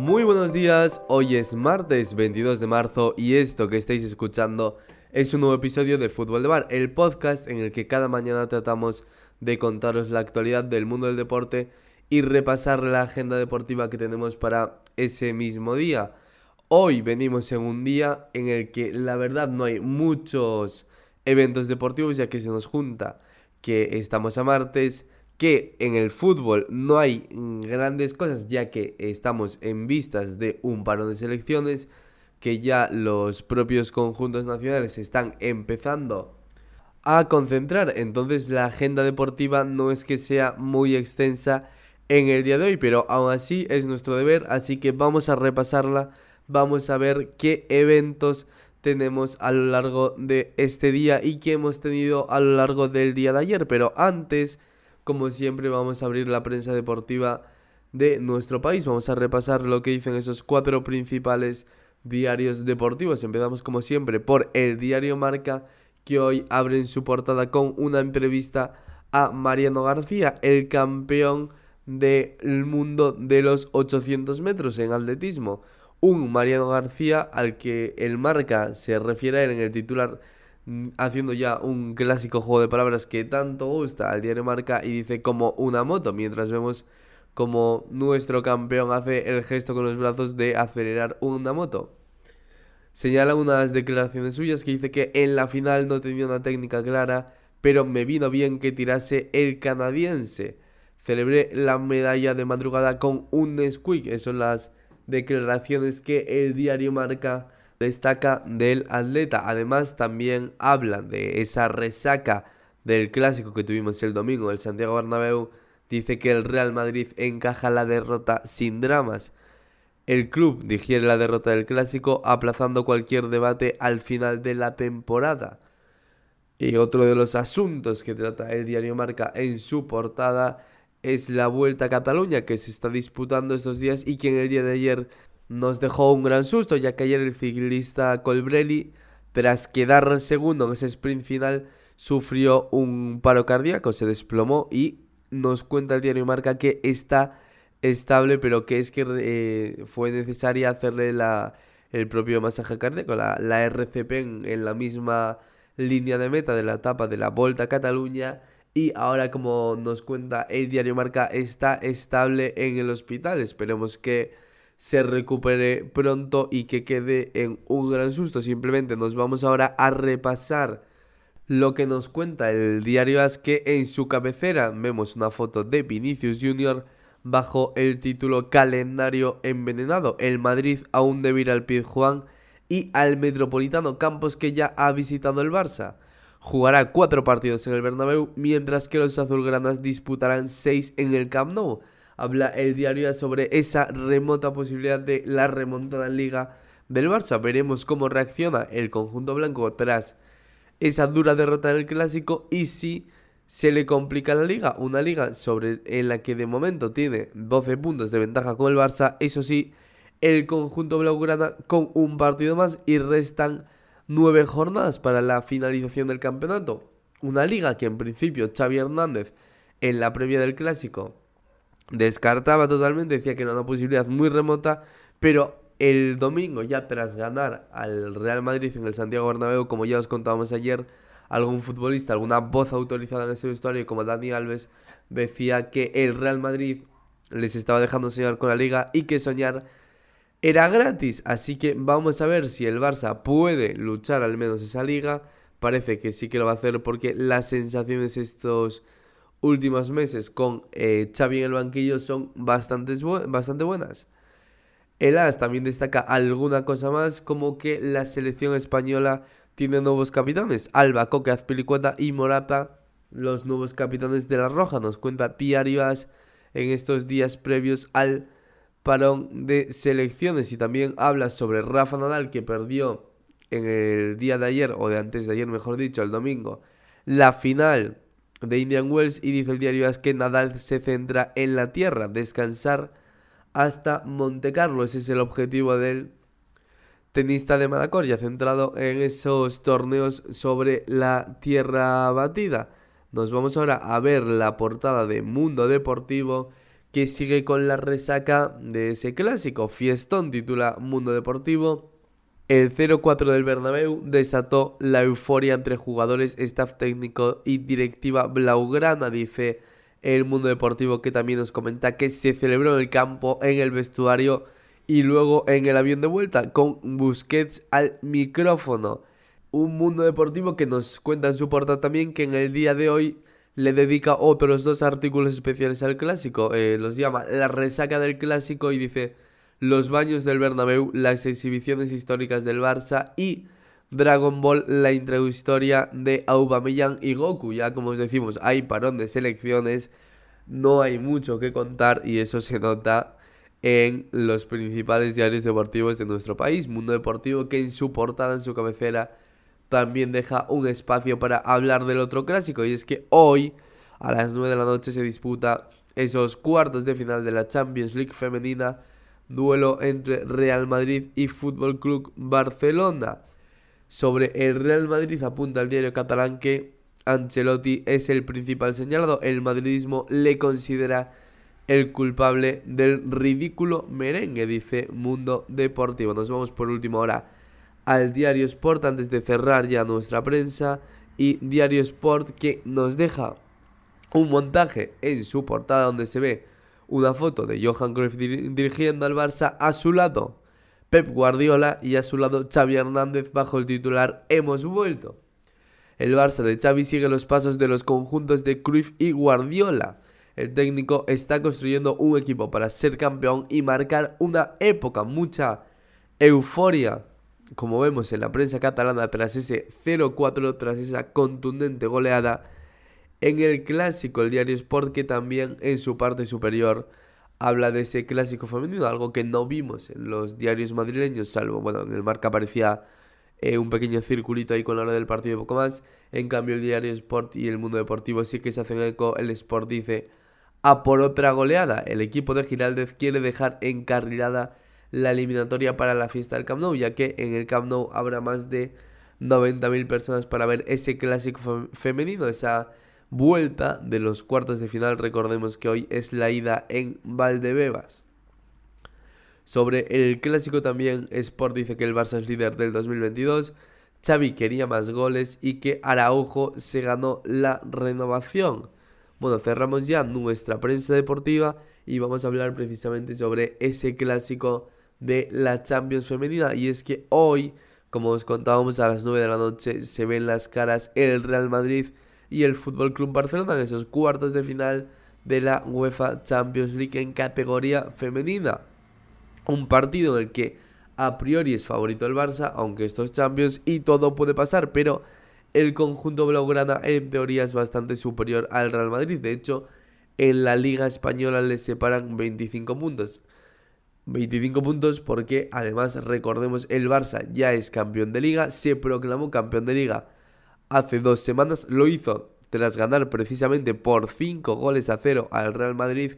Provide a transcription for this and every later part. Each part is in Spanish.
Muy buenos días, hoy es martes 22 de marzo y esto que estáis escuchando es un nuevo episodio de Fútbol de Bar, el podcast en el que cada mañana tratamos de contaros la actualidad del mundo del deporte y repasar la agenda deportiva que tenemos para ese mismo día. Hoy venimos en un día en el que la verdad no hay muchos eventos deportivos ya que se nos junta que estamos a martes, que en el fútbol no hay grandes cosas ya que estamos en vistas de un parón de selecciones, que ya los propios conjuntos nacionales están empezando a concentrar, entonces la agenda deportiva no es que sea muy extensa en el día de hoy, pero aún así es nuestro deber, así que vamos a repasarla, vamos a ver qué eventos tenemos a lo largo de este día y que hemos tenido a lo largo del día de ayer. Pero antes, como siempre, vamos a abrir la prensa deportiva de nuestro país. Vamos a repasar lo que dicen esos cuatro principales diarios deportivos. Empezamos como siempre por el diario Marca, que hoy abre en su portada con una entrevista a Mariano García, el campeón del mundo de los 800 metros en atletismo un Mariano García al que el marca se refiere en el titular haciendo ya un clásico juego de palabras que tanto gusta al diario Marca y dice como una moto, mientras vemos como nuestro campeón hace el gesto con los brazos de acelerar una moto. Señala unas declaraciones suyas que dice que en la final no tenía una técnica clara, pero me vino bien que tirase el canadiense. Celebré la medalla de madrugada con un squeak, eso son las declaraciones que el diario Marca destaca del atleta. Además, también hablan de esa resaca del clásico que tuvimos el domingo, el Santiago Bernabéu. Dice que el Real Madrid encaja la derrota sin dramas. El club digiere la derrota del clásico aplazando cualquier debate al final de la temporada. Y otro de los asuntos que trata el diario Marca en su portada es la Vuelta a Cataluña que se está disputando estos días y que en el día de ayer nos dejó un gran susto, ya que ayer el ciclista Colbrelli, tras quedar segundo en ese sprint final, sufrió un paro cardíaco, se desplomó y nos cuenta el diario Marca que está estable, pero que es que eh, fue necesaria hacerle la, el propio masaje cardíaco, la, la RCP en, la misma línea de meta de la etapa de la Vuelta a Cataluña y ahora como nos cuenta el diario Marca está estable en el hospital. Esperemos que se recupere pronto y que quede en un gran susto. Simplemente nos vamos ahora a repasar lo que nos cuenta el diario As que en su cabecera vemos una foto de Vinicius Jr. bajo el título Calendario envenenado. El Madrid aún debe ir al Juan y al Metropolitano Campos que ya ha visitado el Barça jugará cuatro partidos en el Bernabéu, mientras que los azulgranas disputarán seis en el Camp Nou. Habla el diario sobre esa remota posibilidad de la remontada en Liga del Barça. Veremos cómo reacciona el conjunto blanco tras esa dura derrota en el Clásico y si se le complica la Liga. Una Liga sobre, en la que de momento tiene 12 puntos de ventaja con el Barça. Eso sí, el conjunto blaugrana con un partido más y restan nueve jornadas para la finalización del campeonato. Una liga que en principio Xavi Hernández en la previa del clásico descartaba totalmente, decía que era una posibilidad muy remota, pero el domingo ya tras ganar al Real Madrid en el Santiago Bernabéu, como ya os contábamos ayer, algún futbolista, alguna voz autorizada en ese vestuario como Dani Alves decía que el Real Madrid les estaba dejando soñar con la liga y que soñar era gratis, así que vamos a ver si el Barça puede luchar al menos esa liga. Parece que sí que lo va a hacer porque las sensaciones estos últimos meses con eh, Xavi en el banquillo son bastante, buenas. El AS también destaca alguna cosa más, como que la selección española tiene nuevos capitanes. Alba, Coque, Azpilicueta y Morata, los nuevos capitanes de la Roja. Nos cuenta As en estos días previos al parón de selecciones y también habla sobre Rafa Nadal que perdió en el día de ayer o de antes de ayer mejor dicho el domingo la final de Indian Wells y dice el diario es que Nadal se centra en la tierra descansar hasta Monte Carlo ese es el objetivo del tenista de Madacoria centrado en esos torneos sobre la tierra batida nos vamos ahora a ver la portada de Mundo Deportivo que sigue con la resaca de ese clásico. Fiestón titula Mundo Deportivo. El 0-4 del Bernabéu desató la euforia entre jugadores, staff técnico y directiva blaugrana, dice el Mundo Deportivo que también nos comenta que se celebró en el campo, en el vestuario y luego en el avión de vuelta con Busquets al micrófono. Un Mundo Deportivo que nos cuenta en su portada también que en el día de hoy le dedica otros dos artículos especiales al clásico. Eh, los llama La resaca del clásico y dice Los baños del Bernabéu, las exhibiciones históricas del Barça y Dragon Ball, la introductoria de Aubameyang y Goku. Ya como os decimos, hay parón de selecciones, no hay mucho que contar y eso se nota en los principales diarios deportivos de nuestro país. Mundo Deportivo que en su portada, en su cabecera, también deja un espacio para hablar del otro clásico. Y es que hoy, a las 9 de la noche, se disputa esos cuartos de final de la Champions League femenina. Duelo entre Real Madrid y Fútbol Club Barcelona. Sobre el Real Madrid apunta el diario catalán que Ancelotti es el principal señalado. El madridismo le considera el culpable del ridículo merengue, dice Mundo Deportivo. Nos vamos por última hora al Diario Sport antes de cerrar ya nuestra prensa y Diario Sport que nos deja un montaje en su portada donde se ve una foto de Johan Cruyff dirigiendo al Barça a su lado Pep Guardiola y a su lado Xavi Hernández bajo el titular Hemos vuelto. El Barça de Xavi sigue los pasos de los conjuntos de Cruyff y Guardiola. El técnico está construyendo un equipo para ser campeón y marcar una época, mucha euforia como vemos en la prensa catalana tras ese 0-4, tras esa contundente goleada, en el clásico, el diario Sport, que también en su parte superior habla de ese clásico femenino, algo que no vimos en los diarios madrileños, salvo, bueno, en el marca aparecía eh, un pequeño circulito ahí con la hora del partido y poco más. En cambio, el diario Sport y el mundo deportivo sí que se hacen eco. El Sport dice: A por otra goleada, el equipo de Giraldez quiere dejar encarrilada la eliminatoria para la fiesta del Camp Nou, ya que en el Camp Nou habrá más de 90.000 personas para ver ese clásico femenino, esa vuelta de los cuartos de final. Recordemos que hoy es la ida en Valdebebas. Sobre el clásico también, Sport dice que el Barça es líder del 2022. Xavi quería más goles y que Araujo se ganó la renovación. Bueno, cerramos ya nuestra prensa deportiva y vamos a hablar precisamente sobre ese clásico de la Champions femenina. Y es que hoy, como os contábamos a las 9 de la noche, se ven las caras el Real Madrid y el Fútbol Club Barcelona en esos cuartos de final de la UEFA Champions League en categoría femenina. Un partido en el que a priori es favorito el Barça, aunque estos Champions y todo puede pasar, pero el conjunto blaugrana en teoría es bastante superior al Real Madrid. De hecho, en la Liga Española les separan 25 puntos. 25 puntos porque además recordemos el Barça ya es campeón de liga, se proclamó campeón de liga hace dos semanas, lo hizo tras ganar precisamente por 5 goles a 0 al Real Madrid,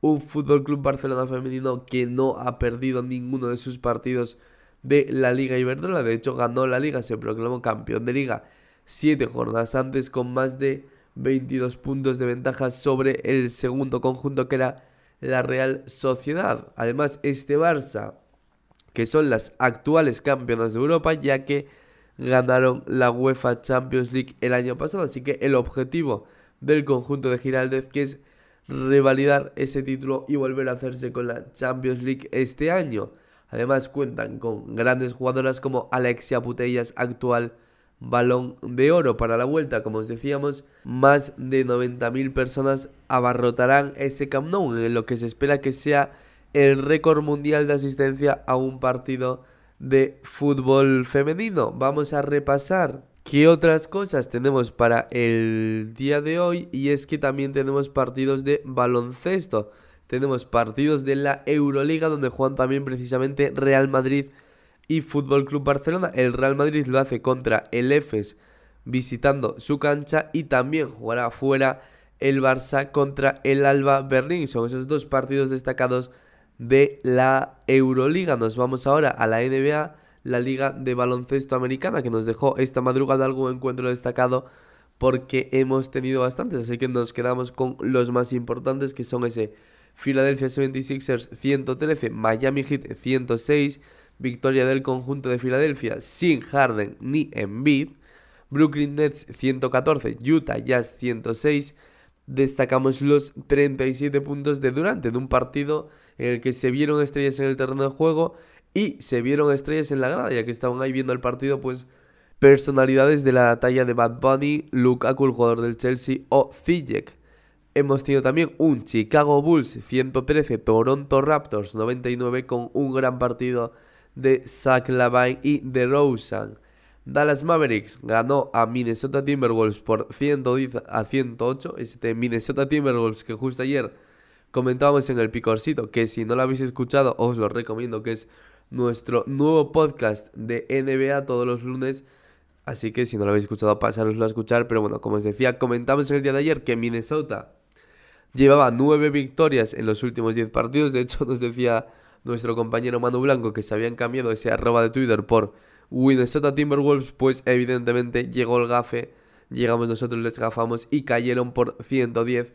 un Fútbol Club Barcelona femenino que no ha perdido ninguno de sus partidos de la Liga Iberdrola, de hecho ganó la liga, se proclamó campeón de liga 7 jornadas antes con más de 22 puntos de ventaja sobre el segundo conjunto que era la Real Sociedad. Además, este Barça, que son las actuales campeonas de Europa, ya que ganaron la UEFA Champions League el año pasado. Así que el objetivo del conjunto de Giraldez, que es revalidar ese título y volver a hacerse con la Champions League este año. Además cuentan con grandes jugadoras como Alexia Putellas, actual balón de oro para la vuelta. Como os decíamos, más de 90.000 personas abarrotarán ese Camp Nou, en lo que se espera que sea el récord mundial de asistencia a un partido de fútbol femenino. Vamos a repasar qué otras cosas tenemos para el día de hoy y es que también tenemos partidos de baloncesto. Tenemos partidos de la Euroliga donde juegan también precisamente Real Madrid y Fútbol Club Barcelona. El Real Madrid lo hace contra el EFES visitando su cancha y también jugará fuera el Barça contra el Alba Berlín. Son esos dos partidos destacados de la Euroliga. Nos vamos ahora a la NBA, la Liga de Baloncesto Americana, que nos dejó esta madrugada algún encuentro destacado porque hemos tenido bastantes, así que nos quedamos con los más importantes que son ese Philadelphia 76ers 113, Miami Heat 106, victoria del conjunto de Filadelfia sin Harden ni Embiid, Brooklyn Nets 114, Utah Jazz 106, destacamos los 37 puntos de Durante de un partido en el que se vieron estrellas en el terreno de juego y se vieron estrellas en la grada, ya que estaban ahí viendo el partido, pues personalidades de la talla de Bad Bunny, Lukaku, el jugador del Chelsea, o Zijek. Hemos tenido también un Chicago Bulls 113, Toronto Raptors 99 con un gran partido de Zach Lavine y de Rosen. Dallas Mavericks ganó a Minnesota Timberwolves por 110 a 108. Este Minnesota Timberwolves que justo ayer comentábamos en el picorcito, que si no lo habéis escuchado os lo recomiendo, que es nuestro nuevo podcast de NBA todos los lunes. Así que si no lo habéis escuchado, pasároslo a escuchar. Pero bueno, como os decía, comentamos el día de ayer que Minnesota llevaba 9 victorias en los últimos 10 partidos. De hecho, nos decía nuestro compañero Manu Blanco que se habían cambiado ese arroba de Twitter por Minnesota Timberwolves. Pues evidentemente llegó el gafe. Llegamos nosotros, les gafamos y cayeron por 110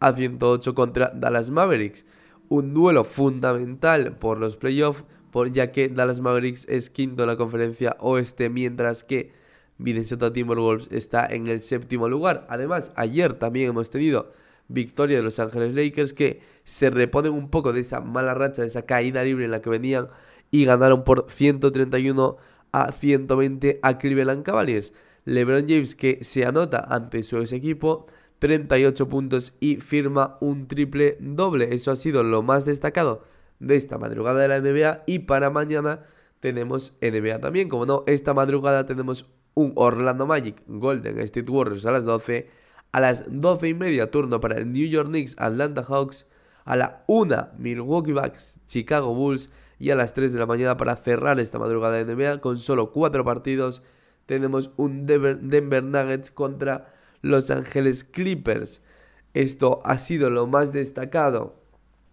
a 108 contra Dallas Mavericks. Un duelo fundamental por los playoffs, ya que Dallas Mavericks es quinto en la conferencia oeste, mientras que Minnesota Timberwolves está en el séptimo lugar. Además, ayer también hemos tenido victoria de Los Ángeles Lakers que se reponen un poco de esa mala racha, de esa caída libre en la que venían y ganaron por 131 a 120 a Cleveland Cavaliers. LeBron James que se anota ante su ex equipo 38 puntos y firma un triple doble. Eso ha sido lo más destacado de esta madrugada de la NBA y para mañana tenemos NBA también. Como no, esta madrugada tenemos un Orlando Magic Golden State Warriors a las 12. A las 12 y media turno para el New York Knicks Atlanta Hawks. A la 1 Milwaukee Bucks Chicago Bulls. Y a las 3 de la mañana para cerrar esta madrugada de NBA con solo 4 partidos. Tenemos un Denver Nuggets contra los Ángeles Clippers. Esto ha sido lo más destacado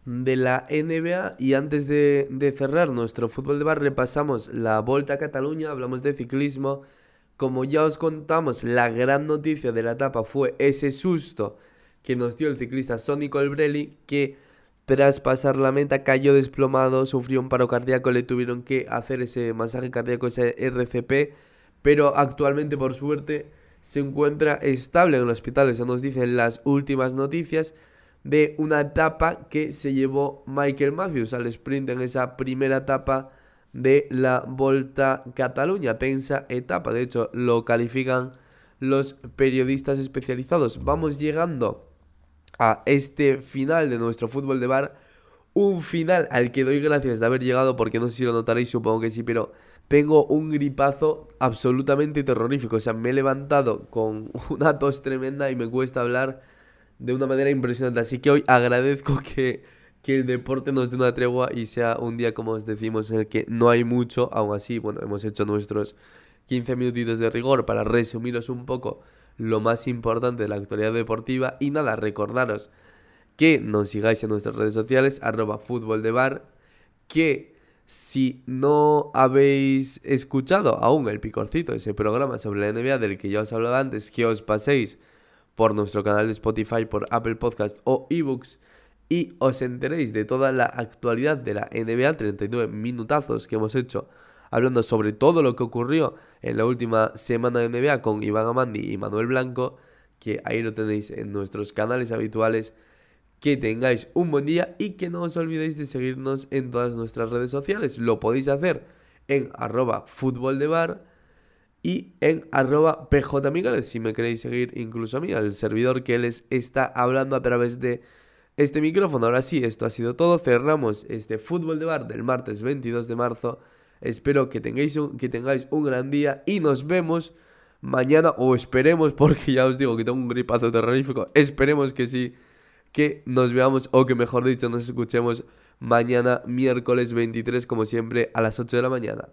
de la NBA y antes de, cerrar nuestro fútbol de bar repasamos la Volta a Cataluña, hablamos de ciclismo. Como ya os contamos, la gran noticia de la etapa fue ese susto que nos dio el ciclista Sonny Colbrelli que tras pasar la meta cayó desplomado, sufrió un paro cardíaco, le tuvieron que hacer ese masaje cardíaco, ese RCP, pero actualmente por suerte se encuentra estable en el hospital. Eso nos dicen las últimas noticias de una etapa que se llevó Michael Matthews al sprint en esa primera etapa de la Volta Cataluña, tensa etapa, de hecho lo califican los periodistas especializados. Vamos llegando a este final de nuestro fútbol de bar, un final al que doy gracias de haber llegado porque no sé si lo notaréis, supongo que sí, pero tengo un gripazo absolutamente terrorífico. O sea, me he levantado con una tos tremenda y me cuesta hablar de una manera impresionante. Así que hoy agradezco que, que el deporte nos dé una tregua y sea un día, como os decimos, en el que no hay mucho. Aún así, bueno, hemos hecho nuestros 15 minutitos de rigor para resumiros un poco lo más importante de la actualidad deportiva. Y nada, recordaros que nos sigáis en nuestras redes sociales, arroba fútbol de bar, que si no habéis escuchado aún el picorcito, ese programa sobre la NBA del que ya os hablaba antes, que os paséis por nuestro canal de Spotify, por Apple Podcast o eBooks y os enteréis de toda la actualidad de la NBA, 39 minutazos que hemos hecho hablando sobre todo lo que ocurrió en la última semana de NBA con Iván Amandi y Manuel Blanco, que ahí lo tenéis en nuestros canales habituales que tengáis un buen día y que no os olvidéis de seguirnos en todas nuestras redes sociales. Lo podéis hacer en arroba fútbol de bar y en arroba pjmigales si me queréis seguir incluso a mí, al servidor que les está hablando a través de este micrófono. Ahora sí, esto ha sido todo. Cerramos este fútbol de bar del martes 22 de marzo. Espero que tengáis un, que tengáis un gran día y nos vemos mañana o esperemos porque ya os digo que tengo un gripazo terrorífico. Esperemos que sí que nos veamos o que mejor dicho nos escuchemos mañana miércoles 23 como siempre a las 8 de la mañana.